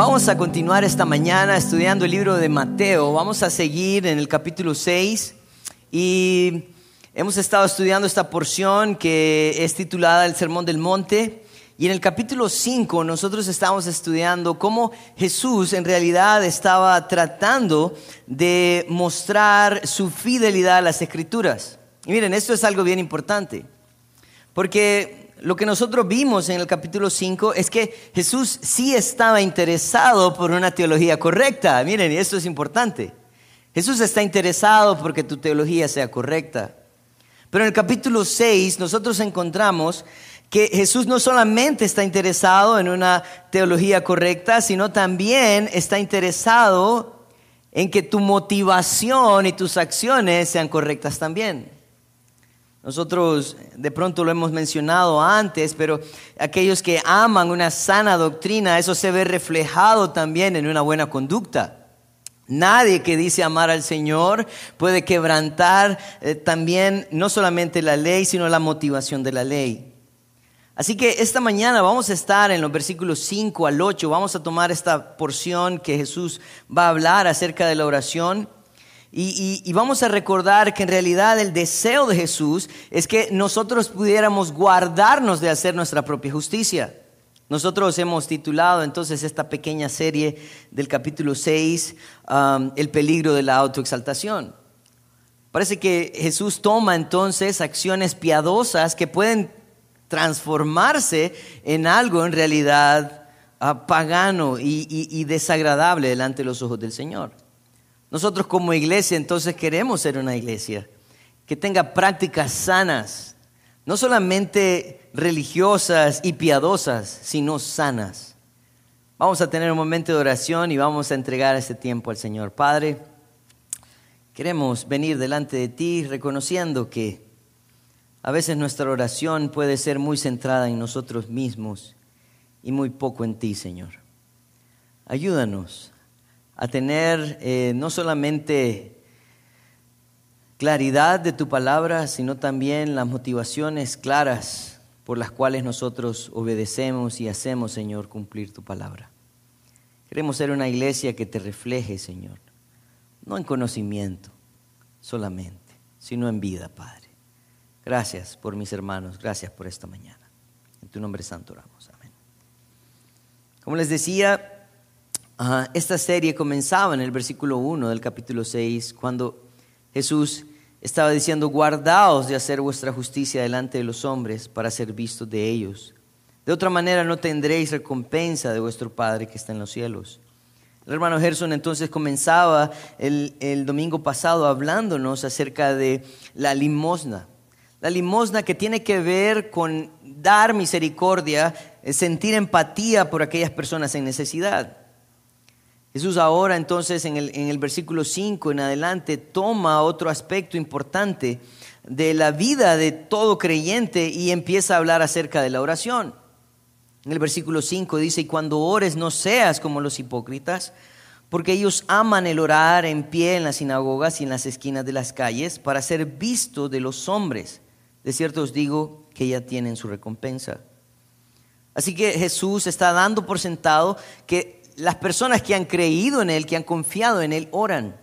Vamos a continuar esta mañana estudiando el libro de Mateo. Vamos a seguir en el capítulo 6 y hemos estado estudiando esta porción que es titulada El Sermón del Monte. Y en el capítulo 5 nosotros estamos estudiando cómo Jesús en realidad estaba tratando de mostrar su fidelidad a las escrituras. Y miren, esto es algo bien importante, porque lo que nosotros vimos en el capítulo 5 es que Jesús sí estaba interesado por una teología correcta. Miren, esto es importante. Jesús está interesado porque tu teología sea correcta. Pero en el capítulo 6 nosotros encontramos que Jesús no solamente está interesado en una teología correcta, sino también está interesado en que tu motivación y tus acciones sean correctas también. Nosotros de pronto lo hemos mencionado antes, pero aquellos que aman una sana doctrina, eso se ve reflejado también en una buena conducta. Nadie que dice amar al Señor puede quebrantar eh, también no solamente la ley, sino la motivación de la ley. Así que esta mañana vamos a estar en los versículos 5 al 8, vamos a tomar esta porción que Jesús va a hablar acerca de la oración. Y, vamos a recordar que en realidad el deseo de Jesús es que nosotros pudiéramos guardarnos de hacer nuestra propia justicia. Nosotros hemos titulado entonces esta pequeña serie del capítulo 6, um, El peligro de la autoexaltación. Parece que Jesús toma entonces acciones piadosas que pueden transformarse en algo en realidad uh, pagano y desagradable delante de los ojos del Señor. Nosotros como iglesia entonces queremos ser una iglesia que tenga prácticas sanas, no solamente religiosas y piadosas, sino sanas. Vamos a tener un momento de oración y vamos a entregar este tiempo al Señor. Padre, queremos venir delante de ti reconociendo que a veces nuestra oración puede ser muy centrada en nosotros mismos y muy poco en ti, Señor. Ayúdanos a tener eh, no solamente claridad de tu palabra, sino también las motivaciones claras por las cuales nosotros obedecemos y hacemos, Señor, cumplir tu palabra. Queremos ser una iglesia que te refleje, Señor, no en conocimiento solamente, sino en vida, Padre. Gracias por mis hermanos, gracias por esta mañana. En tu nombre santo oramos. Amén. Como les decía, esta serie comenzaba en el versículo 1 del capítulo 6, cuando Jesús estaba diciendo, guardaos de hacer vuestra justicia delante de los hombres para ser vistos de ellos. De otra manera no tendréis recompensa de vuestro Padre que está en los cielos. El hermano Gerson entonces comenzaba el, el domingo pasado hablándonos acerca de la limosna. La limosna que tiene que ver con dar misericordia, sentir empatía por aquellas personas en necesidad. Jesús ahora entonces en el, en el versículo 5 en adelante toma otro aspecto importante de la vida de todo creyente y empieza a hablar acerca de la oración. En el versículo 5 dice, y cuando ores no seas como los hipócritas, porque ellos aman el orar en pie en las sinagogas y en las esquinas de las calles para ser visto de los hombres. De cierto os digo que ya tienen su recompensa. Así que Jesús está dando por sentado que las personas que han creído en Él, que han confiado en Él, oran.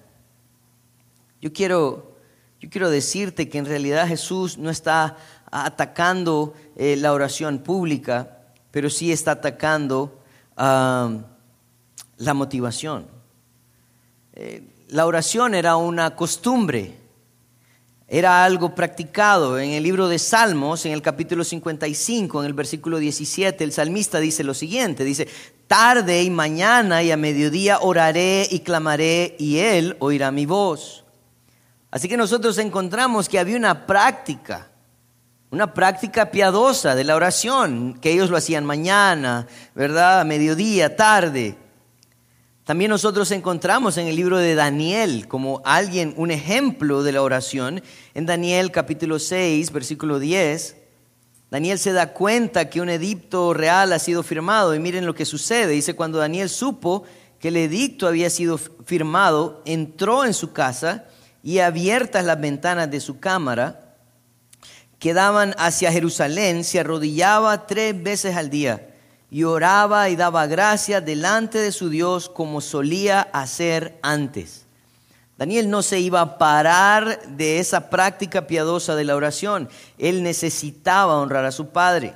Yo quiero, yo quiero decirte que en realidad Jesús no está atacando eh, la oración pública, pero sí está atacando la motivación. Eh, la oración era una costumbre era algo practicado. En el libro de Salmos, en el capítulo 55, en el versículo 17, el salmista dice lo siguiente, dice, tarde y mañana y a mediodía oraré y clamaré y él oirá mi voz. Así que nosotros encontramos que había una práctica, una práctica piadosa de la oración, que ellos lo hacían mañana, ¿verdad? A mediodía, tarde. También nosotros encontramos en el libro de Daniel como alguien, un ejemplo de la oración. En Daniel capítulo 6, versículo 10, Daniel se da cuenta que un edicto real ha sido firmado y miren lo que sucede. Dice, cuando Daniel supo que el edicto había sido firmado, entró en su casa y abiertas las ventanas de su cámara, que daban hacia Jerusalén, se arrodillaba tres veces al día y oraba y daba gracias delante de su Dios como solía hacer antes. Daniel no se iba a parar de esa práctica piadosa de la oración. Él necesitaba honrar a su padre.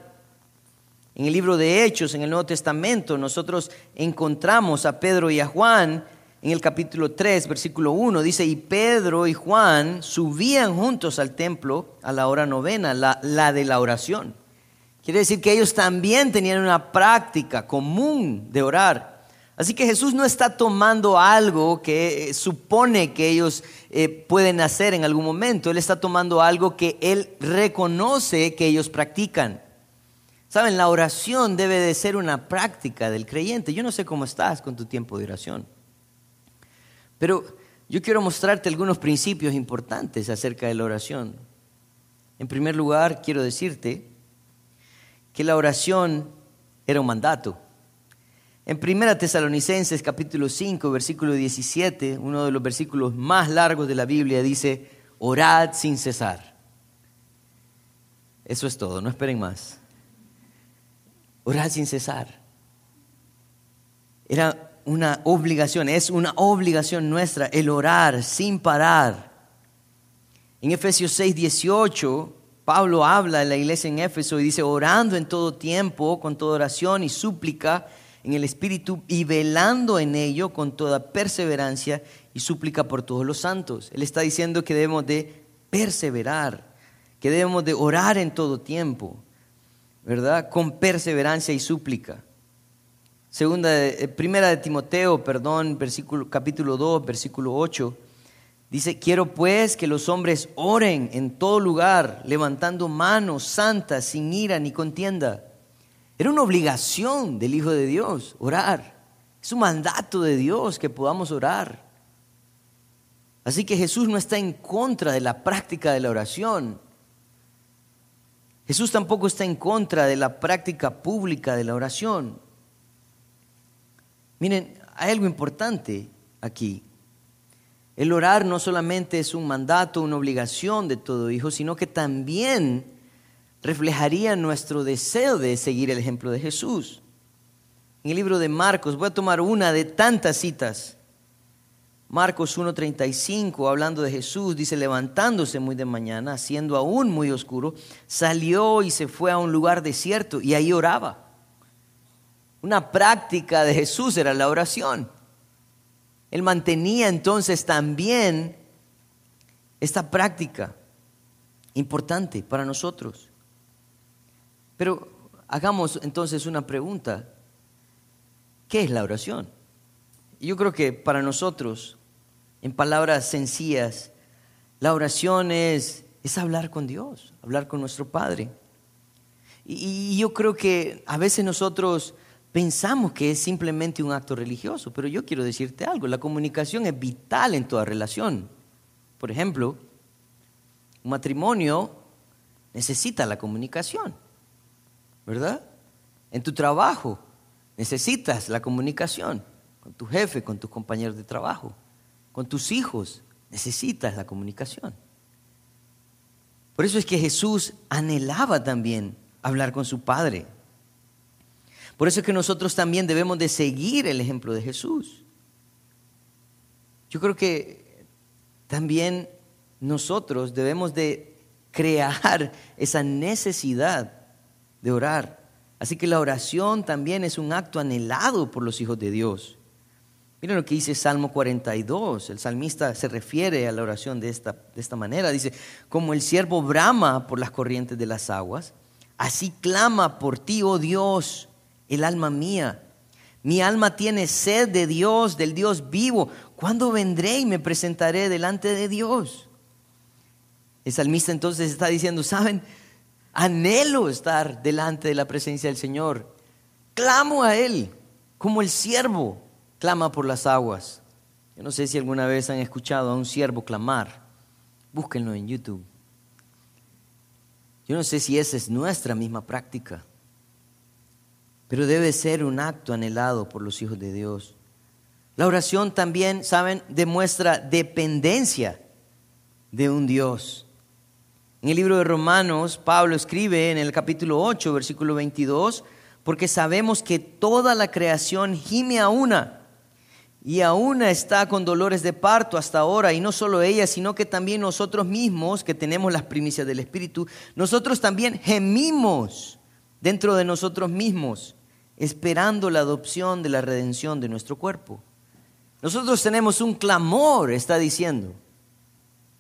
En el libro de Hechos, en el Nuevo Testamento, nosotros encontramos a Pedro y a Juan en el capítulo 3, versículo 1. Dice, y Pedro y Juan subían juntos al templo a la hora novena, la, la de la oración. Quiere decir que ellos también tenían una práctica común de orar. Así que Jesús no está tomando algo que eh, supone que ellos eh, pueden hacer en algún momento. Él está tomando algo que Él reconoce que ellos practican. Saben, la oración debe de ser una práctica del creyente. Yo no sé cómo estás con tu tiempo de oración. Pero yo quiero mostrarte algunos principios importantes acerca de la oración. En primer lugar, quiero decirte que la oración era un mandato. En 1 Tesalonicenses capítulo 5, versículo 17, uno de los versículos más largos de la Biblia, dice, orad sin cesar. Eso es todo, no esperen más. Orad sin cesar. Era una obligación, es una obligación nuestra el orar sin parar. En Efesios 6, 18, Pablo habla de la iglesia en Éfeso y dice, orando en todo tiempo, con toda oración y súplica, en el Espíritu y velando en ello con toda perseverancia y súplica por todos los santos. Él está diciendo que debemos de perseverar, que debemos de orar en todo tiempo, ¿verdad? Con perseverancia y súplica. Segunda, eh, primera de Timoteo, perdón, versículo, capítulo 2, versículo 8, dice, quiero pues que los hombres oren en todo lugar, levantando manos santas, sin ira ni contienda era una obligación del Hijo de Dios orar. Es un mandato de Dios que podamos orar. Así que Jesús no está en contra de la práctica de la oración. Jesús tampoco está en contra de la práctica pública de la oración. Miren, hay algo importante aquí. El orar no solamente es un mandato, una obligación de todo hijo, sino que también reflejaría nuestro deseo de seguir el ejemplo de Jesús. En el libro de Marcos, voy a tomar una de tantas citas. Marcos 1.35, hablando de Jesús, dice, levantándose muy de mañana, siendo aún muy oscuro, salió y se fue a un lugar desierto y ahí oraba. Una práctica de Jesús era la oración. Él mantenía entonces también esta práctica importante para nosotros. Pero hagamos entonces una pregunta. ¿Qué es la oración? Yo creo que para nosotros, en palabras sencillas, la oración es, es hablar con Dios, hablar con nuestro Padre. Y, y yo creo que a veces nosotros pensamos que es simplemente un acto religioso, pero yo quiero decirte algo, la comunicación es vital en toda relación. Por ejemplo, un matrimonio necesita la comunicación. ¿verdad? En tu trabajo necesitas la comunicación con tu jefe, con tus compañeros de trabajo, con tus hijos, necesitas la comunicación. Por eso es que Jesús anhelaba también hablar con su Padre. Por eso es que nosotros también debemos de seguir el ejemplo de Jesús. Yo creo que también nosotros debemos de crear esa necesidad de orar. Así que la oración también es un acto anhelado por los hijos de Dios. Miren lo que dice Salmo 42. El salmista se refiere a la oración de esta, de esta manera. Dice, como el siervo brama por las corrientes de las aguas, así clama por ti, oh Dios, el alma mía. Mi alma tiene sed de Dios, del Dios vivo. ¿Cuándo vendré y me presentaré delante de Dios? El salmista entonces está diciendo, ¿saben? Anhelo estar delante de la presencia del Señor. Clamo a Él como el siervo clama por las aguas. Yo no sé si alguna vez han escuchado a un siervo clamar. Búsquenlo en YouTube. Yo no sé si esa es nuestra misma práctica, pero debe ser un acto anhelado por los hijos de Dios. La oración también, ¿saben?, demuestra dependencia de un Dios. En el libro de Romanos, Pablo escribe en el capítulo 8, versículo 22, porque sabemos que toda la creación gime a una y a una está con dolores de parto hasta ahora, y no solo ella, sino que también nosotros mismos, que tenemos las primicias del Espíritu, nosotros también gemimos dentro de nosotros mismos, esperando la adopción de la redención de nuestro cuerpo. Nosotros tenemos un clamor, está diciendo.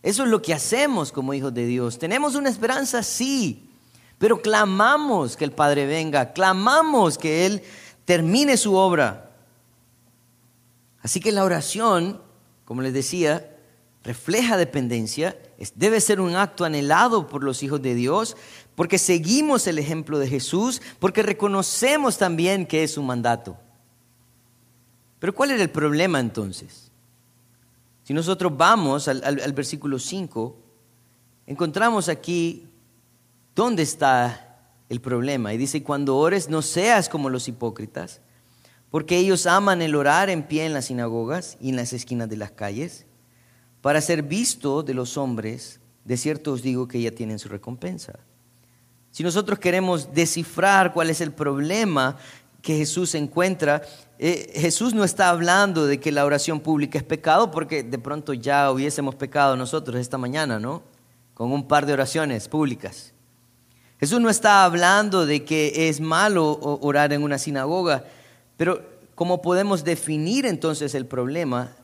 Eso es lo que hacemos como hijos de Dios. Tenemos una esperanza, sí, pero clamamos que el Padre venga, clamamos que Él termine su obra. Así que la oración, como les decía, refleja dependencia, debe ser un acto anhelado por los hijos de Dios, porque seguimos el ejemplo de Jesús, porque reconocemos también que es un mandato. Pero ¿cuál era el problema entonces? Si nosotros vamos al, al versículo 5, encontramos aquí dónde está el problema. Y dice, cuando ores no seas como los hipócritas porque ellos aman el orar en pie en las sinagogas y en las esquinas de las calles, para ser visto de los hombres, de cierto os digo que ya tienen su recompensa. Si nosotros queremos descifrar cuál es el problema que Jesús encuentra, eh, Jesús no está hablando de que la oración pública es pecado, porque de pronto ya hubiésemos pecado nosotros esta mañana, ¿no? Con un par de oraciones públicas. Jesús no está hablando de que es malo orar en una sinagoga, pero ¿cómo podemos definir entonces el problema?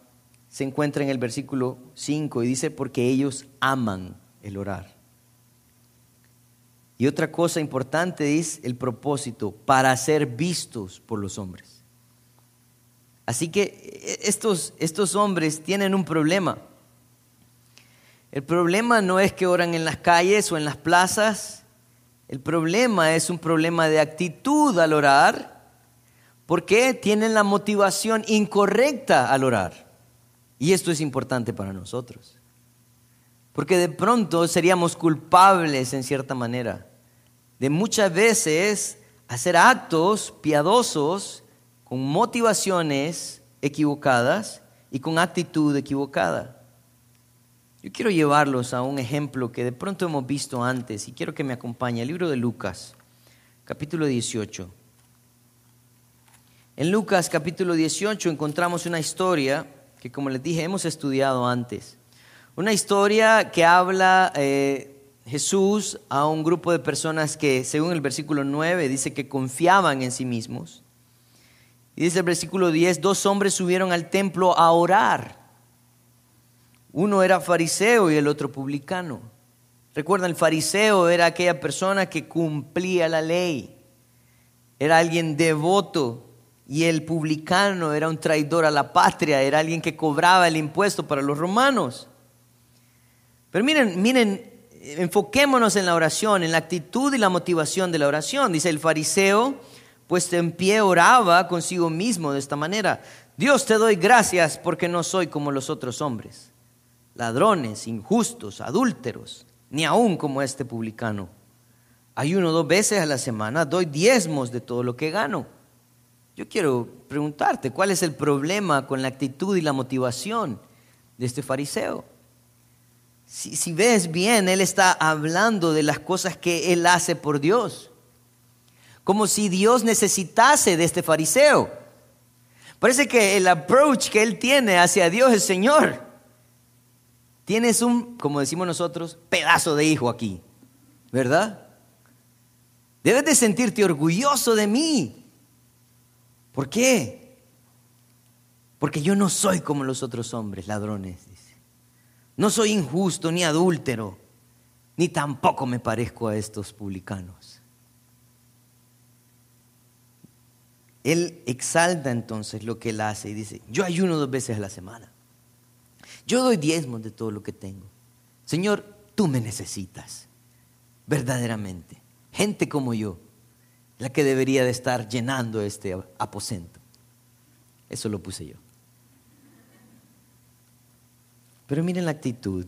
Se encuentra en el versículo 5 y dice, porque ellos aman el orar. Y otra cosa importante es el propósito, para ser vistos por los hombres. Así que e, estos, estos hombres tienen un problema. El problema no es que oran en las calles o en las plazas, el problema es un problema de actitud al orar ¿Por qué tienen la motivación incorrecta al orar? Y esto es importante para nosotros. Porque de pronto seríamos culpables en cierta manera de muchas veces hacer actos piadosos con motivaciones equivocadas y con actitud equivocada. Yo quiero llevarlos a un ejemplo que de pronto hemos visto antes y quiero que me acompañe, el libro de Lucas, capítulo 18. En Lucas capítulo 18 encontramos una historia que, como les dije, hemos estudiado antes. Una historia que habla eh, Jesús a un grupo de personas que, según el versículo 9, dice que confiaban en sí mismos. Y dice el versículo 10, dos hombres subieron al templo a orar. Uno era fariseo y el otro publicano. Recuerdan, el fariseo era aquella persona que cumplía la ley. Era alguien devoto y el publicano era un traidor a la patria, era alguien que cobraba el impuesto para los romanos. Pero miren, miren, enfoquémonos en la oración, en la actitud y la motivación de la oración. Dice el fariseo, puesto en pie, oraba consigo mismo de esta manera. Dios te doy gracias porque no soy como los otros hombres, ladrones, injustos, adúlteros, ni aún como este publicano. Ayuno dos veces a la semana, doy diezmos de todo lo que gano. Yo quiero preguntarte, ¿cuál es el problema con la actitud y la motivación de este fariseo? Si, ves bien, él está hablando de las cosas que él hace por Dios, como si Dios necesitase de este fariseo. Parece que el approach que él tiene hacia Dios es Señor. Tienes un, como decimos nosotros, pedazo de hijo aquí, ¿verdad? Debes de sentirte orgulloso de mí. ¿Por qué? Porque yo no soy como los otros hombres, ladrones, dice. No soy injusto ni adúltero, ni tampoco me parezco a estos publicanos. Él exalta entonces lo que él hace y dice, yo ayuno dos veces a la semana. Yo doy diezmos de todo lo que tengo. Señor, tú me necesitas, verdaderamente. Gente como yo, la que debería de estar llenando este aposento. Eso lo puse yo. Pero miren la actitud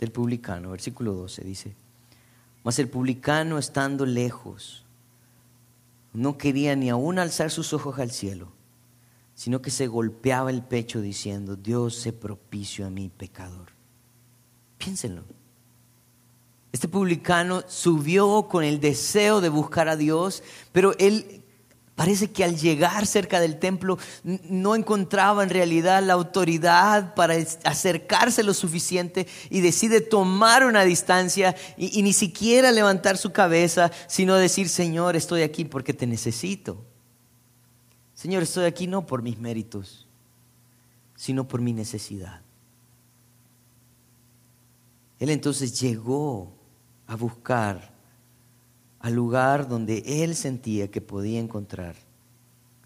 del publicano, versículo 12 dice, mas el publicano estando lejos, no quería ni aún alzar sus ojos al cielo, sino que se golpeaba el pecho diciendo, Dios se propicio a mi pecador. Piénsenlo. Este, publicano subió con el deseo de buscar a Dios, pero él Parece que al llegar cerca del templo no encontraba en realidad la autoridad para acercarse lo suficiente y decide tomar una distancia y, ni siquiera levantar su cabeza, sino decir, Señor, estoy aquí porque te necesito. Señor, estoy aquí no por mis méritos, sino por mi necesidad. Él entonces llegó a buscar al lugar donde él sentía que podía encontrar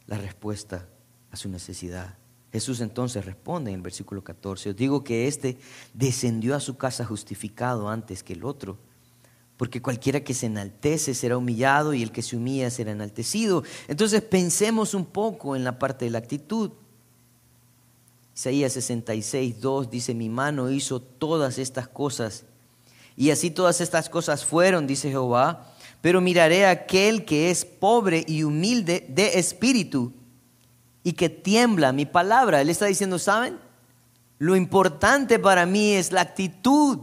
la respuesta a su necesidad. Jesús entonces responde en el versículo 14, os digo que éste descendió a su casa justificado antes que el otro, porque cualquiera que se enaltece será humillado y el que se humilla será enaltecido. Entonces pensemos un poco en la parte de la actitud. Isaías 66, 2 dice, mi mano hizo todas estas cosas, y así todas estas cosas fueron, dice Jehová, pero miraré a aquel que es pobre y humilde de espíritu y que tiembla mi palabra. Él está diciendo, ¿saben? Lo importante para mí es la actitud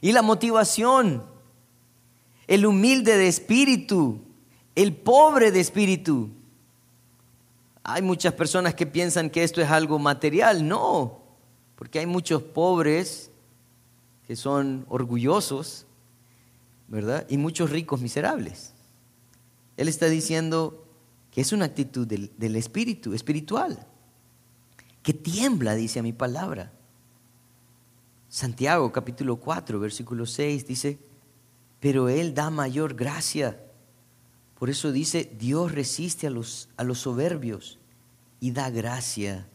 y la motivación. El humilde de espíritu, el pobre de espíritu. Hay muchas personas que piensan que esto es algo material. No, porque hay muchos pobres que son orgullosos ¿verdad? Y muchos ricos miserables. Él está diciendo que es una actitud del, espíritu, espiritual, que tiembla, dice a mi palabra. Santiago capítulo 4, versículo 6 dice, pero Él da mayor gracia. Por eso dice, Dios resiste a los, a los soberbios y da gracia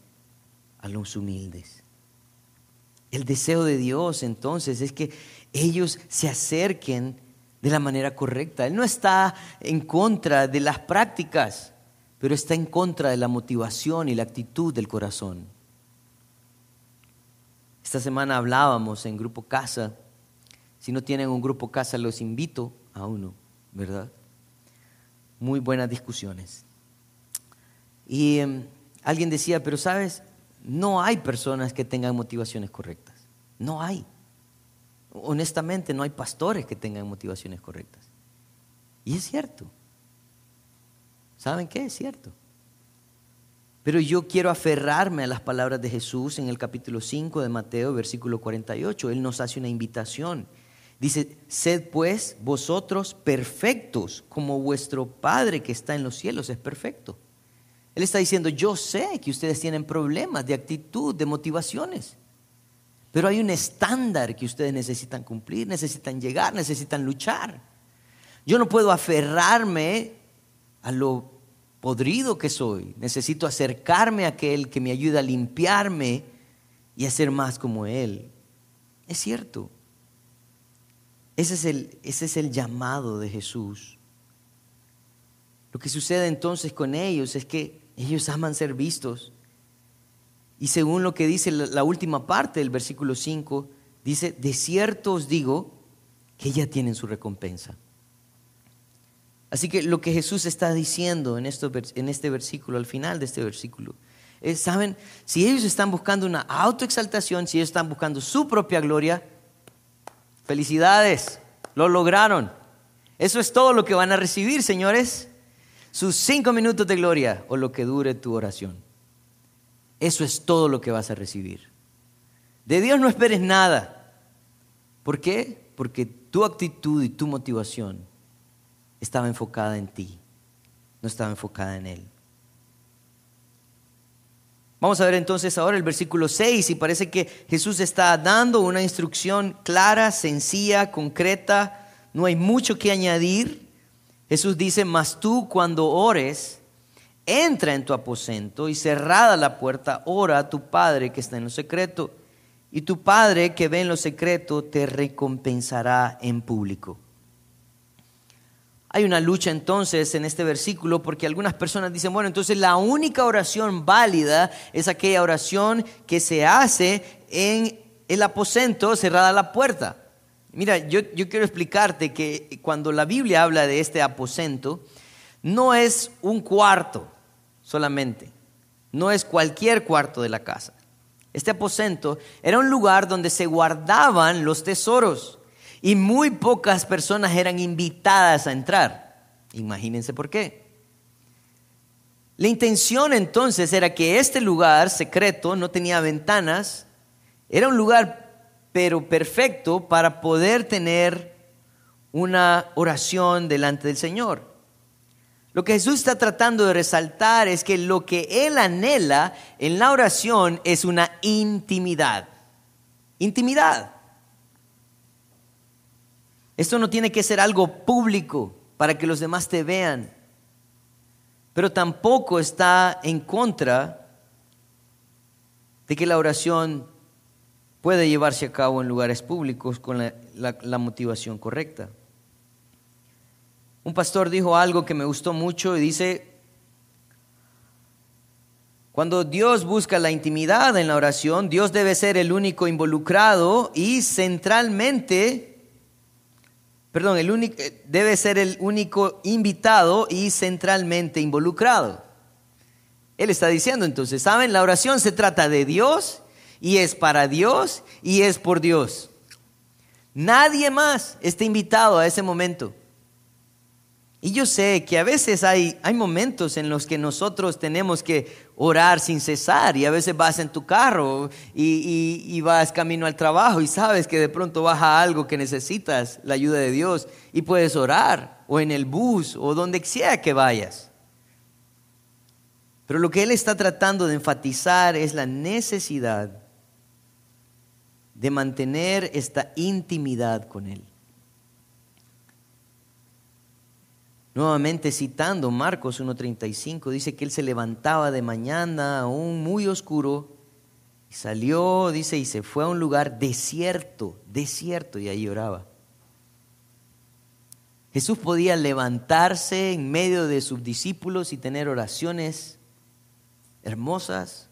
a los humildes. El deseo de Dios entonces es que ellos se acerquen de la manera correcta. Él no está en contra de las prácticas, pero está en contra de la motivación y la actitud del corazón. Esta semana hablábamos en Grupo Casa. Si no tienen un Grupo Casa, los invito a uno, ¿verdad? Muy buenas discusiones. Y em, alguien decía, pero sabes, no hay personas que tengan motivaciones correctas. No hay honestamente no hay pastores que tengan motivaciones correctas. Y es cierto. ¿Saben qué? Es cierto. Pero yo quiero aferrarme a las palabras de Jesús en el capítulo 5 de Mateo, versículo 48. Él nos hace una invitación. Dice, sed pues vosotros perfectos como vuestro Padre que está en los cielos es perfecto. Él está diciendo, yo sé que ustedes tienen problemas de actitud, de motivaciones. Pero hay un estándar que ustedes necesitan cumplir, necesitan llegar, necesitan luchar. Yo no puedo aferrarme a lo podrido que soy. Necesito acercarme a aquel que me ayuda a limpiarme y a ser más como Él. Es cierto. Ese es el, ese es el llamado de Jesús. Lo que sucede entonces con ellos es que ellos aman ser vistos. Y según lo que dice la última parte del versículo 5, dice, de cierto os digo que ya tienen su recompensa. Así que lo que Jesús está diciendo en, en este versículo, al final de este versículo, es, ¿saben? Si ellos están buscando una autoexaltación, si ellos están buscando su propia gloria, felicidades, lo lograron. Eso es todo lo que van a recibir, señores. Sus cinco minutos de gloria o lo que dure tu oración. Eso es todo lo que vas a recibir. De Dios no esperes nada. ¿Por qué? Porque tu actitud y tu motivación estaba enfocada en ti, no estaba enfocada en Él. Vamos a ver entonces ahora el versículo 6 y parece que Jesús está dando una instrucción clara, sencilla, concreta, no hay mucho que añadir. Jesús dice, mas tú cuando ores, entra en tu aposento y cerrada la puerta, ora a tu Padre que está en lo secreto, y tu Padre que ve en lo secreto te recompensará en público. Hay una lucha entonces en este versículo porque algunas personas dicen, bueno, entonces la única oración válida es aquella oración que se hace en el aposento cerrada la puerta. Mira, yo, yo quiero explicarte que cuando la Biblia habla de este aposento, no es un cuarto, solamente. No es cualquier cuarto de la casa. Este aposento era un lugar donde se guardaban los tesoros. y muy pocas personas eran invitadas a entrar. Imagínense por qué. La intención entonces era que este lugar secreto no tenía ventanas, era un lugar pero perfecto para poder tener una oración delante del Señor. Lo que Jesús está tratando de resaltar es que lo que Él anhela en la oración es una intimidad. Intimidad. Esto no tiene que ser algo público para que los demás te vean, pero tampoco está en contra de que la oración puede llevarse a cabo en lugares públicos con la, motivación correcta. Un pastor dijo algo que me gustó mucho y dice, cuando Dios busca la intimidad en la oración, Dios debe ser el único involucrado y centralmente perdón, el único, debe ser el único invitado y centralmente involucrado. Él está diciendo entonces, ¿saben? La oración se trata de Dios y es para Dios y es por Dios. Nadie más está invitado a ese momento. Y yo sé que a veces hay, hay momentos en los que nosotros tenemos que orar sin cesar y a veces vas en tu carro y, vas camino al trabajo y sabes que de pronto baja algo que necesitas la ayuda de Dios y puedes orar o en el bus o donde sea que vayas. Pero lo que Él está tratando de enfatizar es la necesidad de mantener esta intimidad con Él. Nuevamente citando Marcos 1.35, dice que él se levantaba de mañana aún muy oscuro y salió, dice, y se fue a un lugar desierto, desierto, y ahí oraba. Jesús podía levantarse en medio de sus discípulos y tener oraciones hermosas,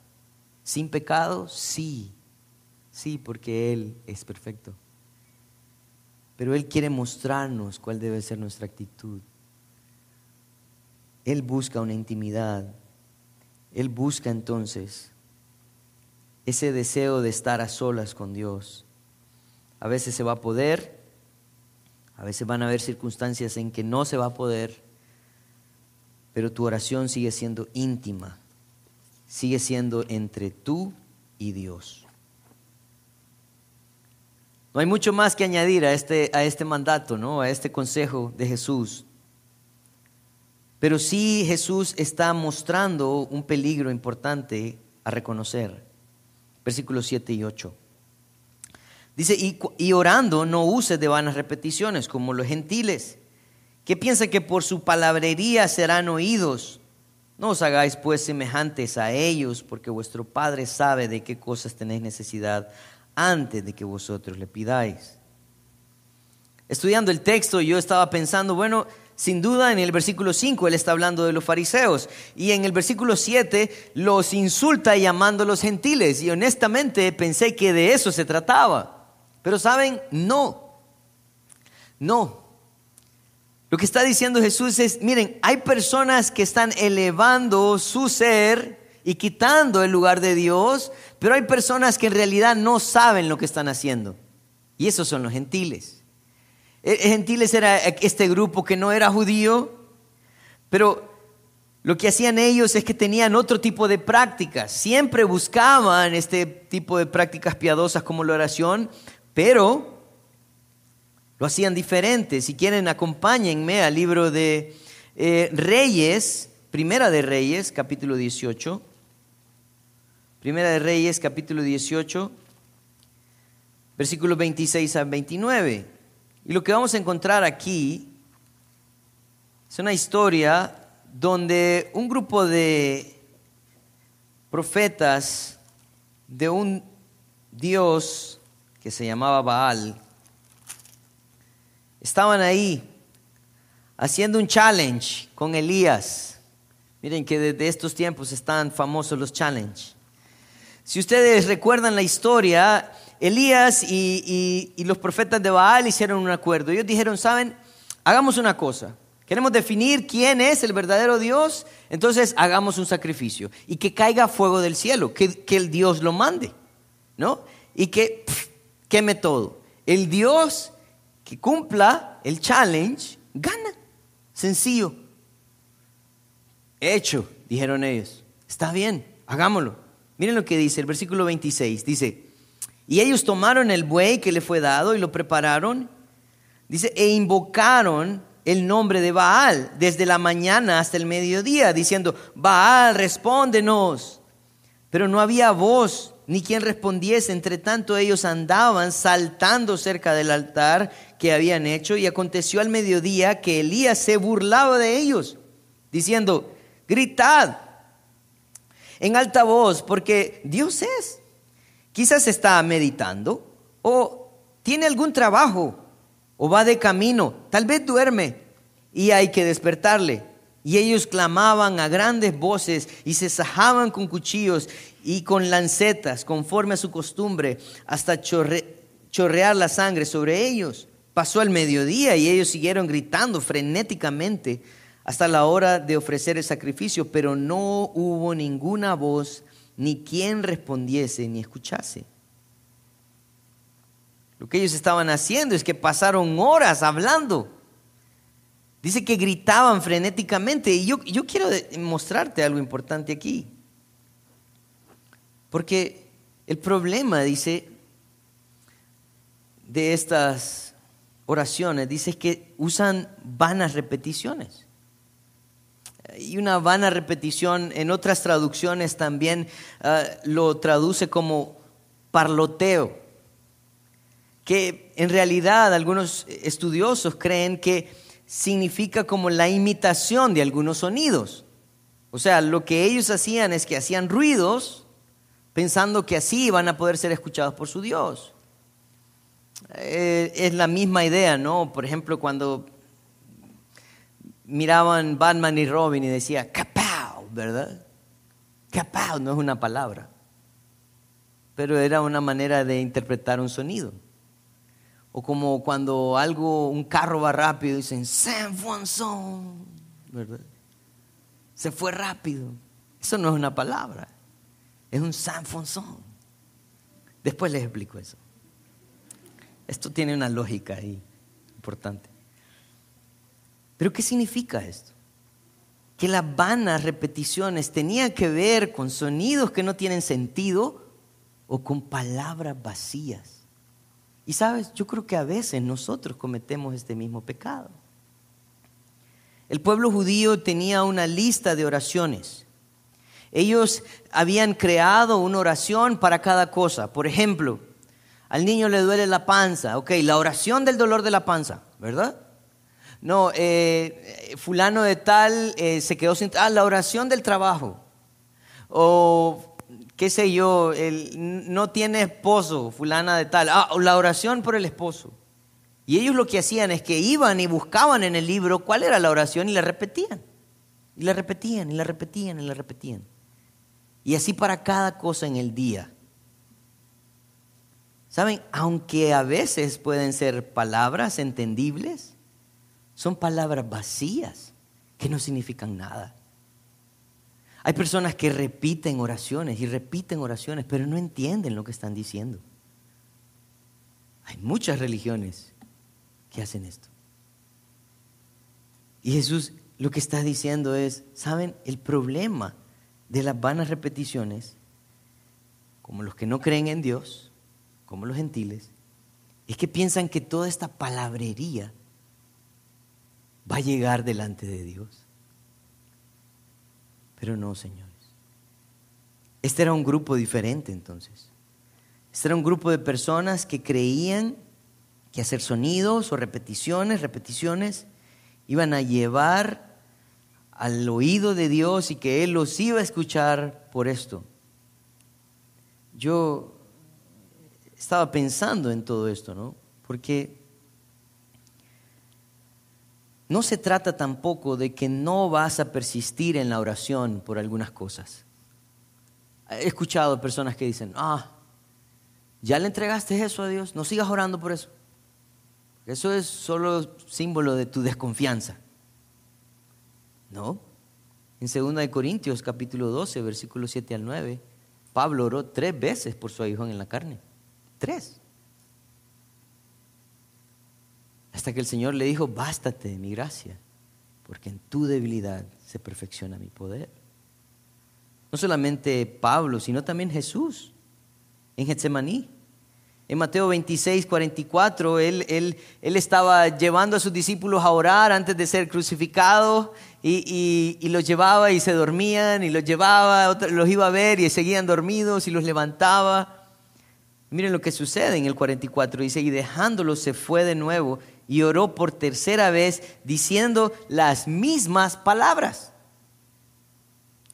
sin pecado, sí, sí, porque Él es perfecto. Pero Él quiere mostrarnos cuál debe ser nuestra actitud. Él busca una intimidad. Él busca entonces ese deseo de estar a solas con Dios. A veces se va a poder, a veces van a haber circunstancias en que no se va a poder, pero tu oración sigue siendo íntima, sigue siendo entre tú y Dios. No hay mucho más que añadir a este, a este mandato, ¿no? a este consejo de Jesús. Pero sí Jesús está mostrando un peligro importante a reconocer. Versículos 7 y 8. Dice, y, orando no use de vanas repeticiones como los gentiles, que piensan que por su palabrería serán oídos. No os hagáis pues semejantes a ellos, porque vuestro Padre sabe de qué cosas tenéis necesidad antes de que vosotros le pidáis. Estudiando el texto yo estaba pensando, bueno, sin duda en el versículo 5 él está hablando de los fariseos y en el versículo 7 los insulta llamándolos gentiles y honestamente pensé que de eso se trataba. Pero saben, no, no. Lo que está diciendo Jesús es, miren, hay personas que están elevando su ser y quitando el lugar de Dios, pero hay personas que en realidad no saben lo que están haciendo. Y esos son los gentiles. Eh, gentiles era este grupo que no era judío, pero lo que hacían ellos es que tenían otro tipo de prácticas. Siempre buscaban este tipo de prácticas piadosas como la oración, pero lo hacían diferente. Si quieren, acompáñenme al libro de eh, Reyes, Primera de Reyes, capítulo 18. Primera de Reyes, capítulo 18, versículos 26 a 29. Y lo que vamos a encontrar aquí es una historia donde un grupo de profetas de un Dios que se llamaba Baal estaban ahí haciendo un challenge con Elías. Miren que desde estos tiempos están famosos los challenges. Si ustedes recuerdan la historia, Elías y, los profetas de Baal hicieron un acuerdo. Ellos dijeron, saben, hagamos una cosa. Queremos definir quién es el verdadero Dios, entonces hagamos un sacrificio y que caiga fuego del cielo, que, el Dios lo mande, ¿no? Y que queme todo. El Dios que cumpla el challenge, gana. Sencillo. Hecho, dijeron ellos. Está bien, hagámoslo. Miren lo que dice el versículo 26. Dice, y ellos tomaron el buey que le fue dado y lo prepararon. Dice, e invocaron el nombre de Baal desde la mañana hasta el mediodía, diciendo, Baal, respóndenos. Pero no había voz ni quien respondiese. Entre tanto ellos andaban saltando cerca del altar que habían hecho y aconteció al mediodía que Elías se burlaba de ellos, diciendo, gritad en alta voz, porque Dios es. Quizás está meditando o tiene algún trabajo o va de camino, tal vez duerme y hay que despertarle. Y ellos clamaban a grandes voces y se sajaban con cuchillos y con lancetas, conforme a su costumbre, hasta chorrear la sangre sobre ellos. Pasó el mediodía y ellos siguieron gritando frenéticamente hasta la hora de ofrecer el sacrificio, pero no hubo ninguna voz ni quien respondiese ni escuchase. Lo que ellos estaban haciendo es que pasaron horas hablando. Dice que gritaban frenéticamente. Y yo, yo quiero mostrarte algo importante aquí. Porque el problema, dice, de estas oraciones, dice que usan vanas repeticiones. Y una vana repetición, en otras traducciones también ah, lo traduce como parloteo, que en realidad algunos estudiosos creen que significa como la imitación de algunos sonidos. O sea, lo que ellos hacían es que hacían ruidos pensando que así van a poder ser escuchados por su Dios. Eh, es la misma idea, ¿no? Por ejemplo, cuando miraban Batman y Robin y decía, ¡Capau! ¿verdad? ¡Capau! no es una palabra, pero era una manera de interpretar un sonido. O como cuando algo, un carro va rápido, dicen, San Fonson, ¿verdad? Se fue rápido. Eso no es una palabra. Es un sanfonzón. Después les explico eso. Esto tiene una lógica ahí importante. Pero ¿qué significa esto? Que las vanas repeticiones tenían que ver con sonidos que no tienen sentido o con palabras vacías. Y sabes, yo creo que a veces nosotros cometemos este mismo pecado. El pueblo judío tenía una lista de oraciones ellos habían creado una oración para cada cosa. Por ejemplo, al niño le duele la panza. Ok, la oración del dolor de la panza, ¿verdad? No, eh, fulano de tal eh, se quedó sin... Ah, la oración del trabajo. O qué sé yo, no tiene esposo, fulana de tal. Ah, la oración por el esposo. Y ellos lo que hacían es que iban y buscaban en el libro cuál era la oración y la repetían. Y la repetían, y la repetían, y la repetían. Y así para cada cosa en el día. ¿Saben? Aunque a veces pueden ser palabras entendibles, son palabras vacías que no significan nada. Hay personas que repiten oraciones y repiten oraciones, pero no entienden lo que están diciendo. Hay muchas religiones que hacen esto. Y Jesús lo que está diciendo es, ¿saben? El problema de las vanas repeticiones, como los que no creen en Dios, como los gentiles, es que piensan que toda esta palabrería va a llegar delante de Dios. Pero no, señores. Este era un grupo diferente entonces. Este era un grupo de personas que creían que hacer sonidos o repeticiones, repeticiones, iban a llevar al oído de Dios y que Él los iba a escuchar por esto. Yo estaba pensando en todo esto, ¿no? Porque no se trata tampoco de que no vas a persistir en la oración por algunas cosas. He escuchado personas que dicen, ah, ya le entregaste eso a Dios, no sigas orando por eso. Eso es solo símbolo de tu desconfianza. No. En 2 Corintios capítulo 12, versículos 7 al 9, Pablo oró tres veces por su aguijón en la carne. Tres. Hasta que el Señor le dijo, bástate de mi gracia, porque en tu debilidad se perfecciona mi poder. No solamente Pablo, sino también Jesús en Getsemaní. En Mateo 26, 44, él, él, él, estaba llevando a sus discípulos a orar antes de ser crucificado y, y, los llevaba y se dormían y los llevaba, los iba a ver y seguían dormidos y los levantaba. Miren lo que sucede en el 44, dice, y dejándolos se fue de nuevo y oró por tercera vez diciendo las mismas palabras.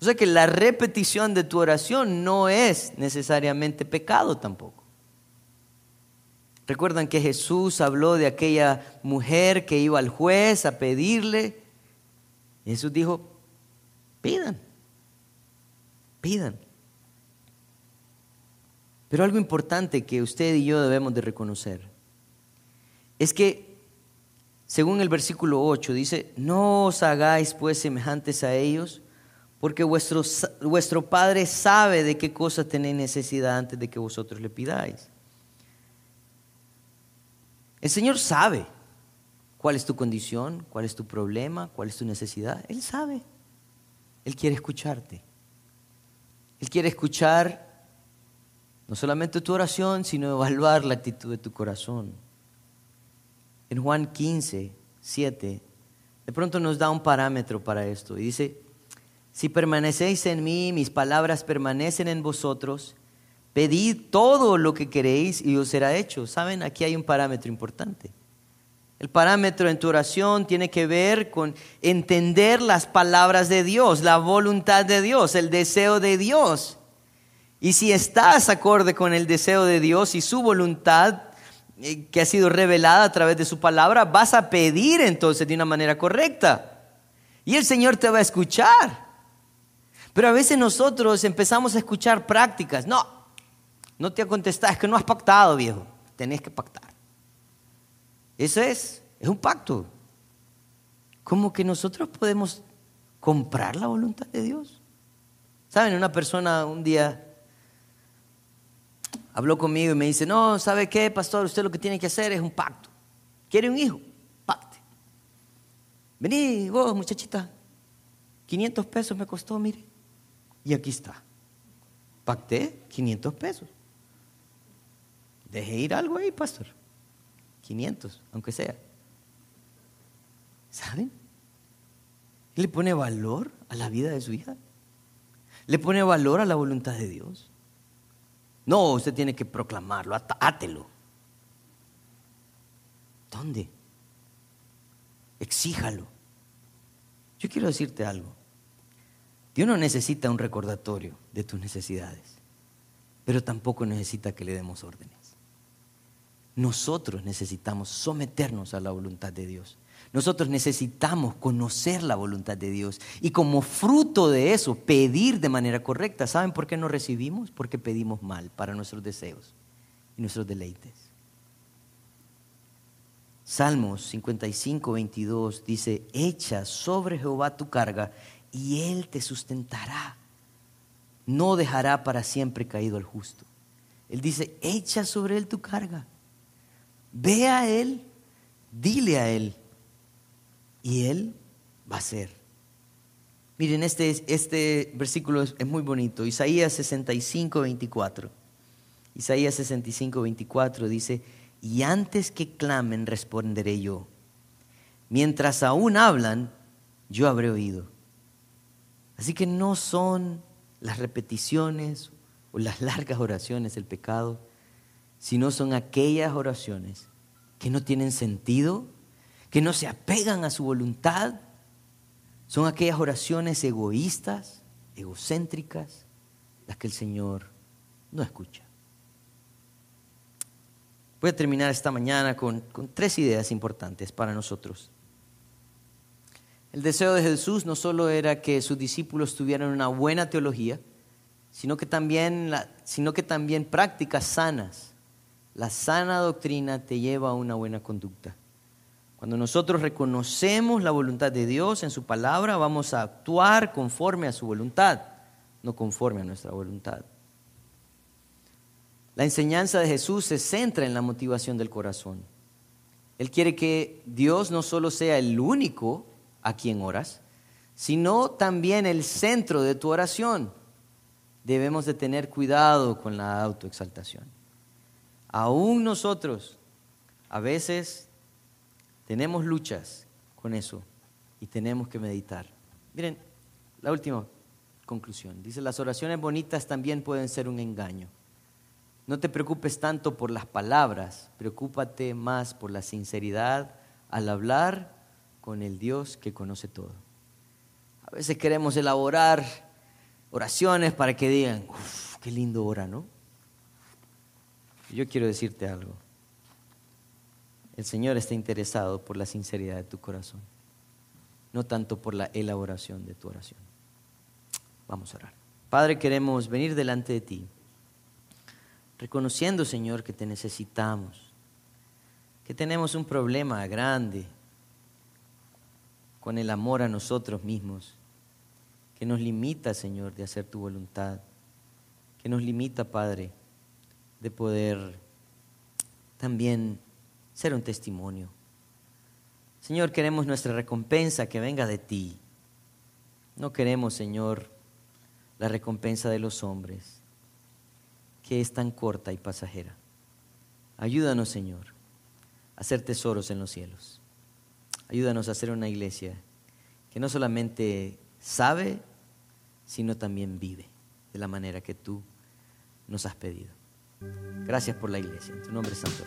O sea que la repetición de tu oración no es necesariamente pecado tampoco. Recuerdan que Jesús habló de aquella mujer que iba al juez a pedirle. Jesús dijo, pidan, pidan. Pero algo importante que usted y yo debemos de reconocer es que, según el versículo 8, dice, no os hagáis pues semejantes a ellos, porque vuestro, vuestro Padre sabe de qué cosa tenéis necesidad antes de que vosotros le pidáis. El Señor sabe cuál es tu condición, cuál es tu problema, cuál es tu necesidad. Él sabe. Él quiere escucharte. Él quiere escuchar no solamente tu oración, sino evaluar la actitud de tu corazón. En Juan 15, 7, de pronto nos da un parámetro para esto y dice, si permanecéis en mí, mis palabras permanecen en vosotros, Pedid todo lo que queréis y os será hecho. Saben, aquí hay un parámetro importante. El parámetro en tu oración tiene que ver con entender las palabras de Dios, la voluntad de Dios, el deseo de Dios. Y si estás acorde con el deseo de Dios y su voluntad que ha sido revelada a través de su palabra, vas a pedir entonces de una manera correcta. Y el Señor te va a escuchar. Pero a veces nosotros empezamos a escuchar prácticas. No, no te ha contestado, es que no has pactado, viejo. Tenés que pactar. Eso es, es un pacto. ¿Cómo que nosotros podemos comprar la voluntad de Dios? ¿Saben? Una persona un día habló conmigo y me dice, no, ¿sabe qué, pastor? Usted lo que tiene que hacer es un pacto. ¿Quiere un hijo? Pacte. Vení, vos, muchachita. 500 pesos me costó, mire. Y aquí está. Pacté 500 pesos. Deje ir algo ahí, pastor. 500, aunque sea. ¿Saben? Le pone valor a la vida de su hija. Le pone valor a la voluntad de Dios. No, usted tiene que proclamarlo, átelo. ¿Dónde? Exíjalo. Yo quiero decirte algo. Dios no necesita un recordatorio de tus necesidades, pero tampoco necesita que le demos órdenes. Nosotros necesitamos someternos a la voluntad de Dios. Nosotros necesitamos conocer la voluntad de Dios y como fruto de eso pedir de manera correcta. ¿Saben por qué no recibimos? Porque pedimos mal para nuestros deseos y nuestros deleites. Salmos 55, 22 dice, echa sobre Jehová tu carga y él te sustentará. No dejará para siempre caído al justo. Él dice, echa sobre él tu carga Ve a Él, dile a Él, y Él va a ser. Miren, este, este versículo es, muy bonito. Isaías 65, 24. Isaías 65, 24 dice, y antes que clamen responderé yo. Mientras aún hablan, yo habré oído. Así que no son las repeticiones o las largas oraciones el pecado, sino son aquellas oraciones que no tienen sentido, que no se apegan a su voluntad. Son aquellas oraciones egoístas, egocéntricas, las que el Señor no escucha. Voy a terminar esta mañana con, tres ideas importantes para nosotros. El deseo de Jesús no solo era que sus discípulos tuvieran una buena teología, sino que también, sino que también prácticas sanas la sana doctrina te lleva a una buena conducta. Cuando nosotros reconocemos la voluntad de Dios en su palabra, vamos a actuar conforme a su voluntad, no conforme a nuestra voluntad. La enseñanza de Jesús se centra en la motivación del corazón. Él quiere que Dios no solo sea el único a quien oras, sino también el centro de tu oración. Debemos de tener cuidado con la autoexaltación. Aún nosotros a veces tenemos luchas con eso y tenemos que meditar. Miren, la última conclusión. Dice, las oraciones bonitas también pueden ser un engaño. No te preocupes tanto por las palabras, preocúpate más por la sinceridad al hablar con el Dios que conoce todo. A veces queremos elaborar oraciones para que digan, uff, qué lindo ora, ¿no? Yo quiero decirte algo. El Señor está interesado por la sinceridad de tu corazón, no tanto por la elaboración de tu oración. Vamos a orar. Padre, queremos venir delante de ti reconociendo, Señor, que te necesitamos, que tenemos un problema grande con el amor a nosotros mismos, que nos limita, Señor, de hacer tu voluntad, que nos limita, Padre, de poder también ser un testimonio. Señor, queremos nuestra recompensa que venga de ti. No queremos, Señor, la recompensa de los hombres que es tan corta y pasajera. Ayúdanos, Señor, a hacer tesoros en los cielos. Ayúdanos a hacer una iglesia que no solamente sabe, sino también vive de la manera que tú nos has pedido. Gracias por la iglesia. En tu nombre santo.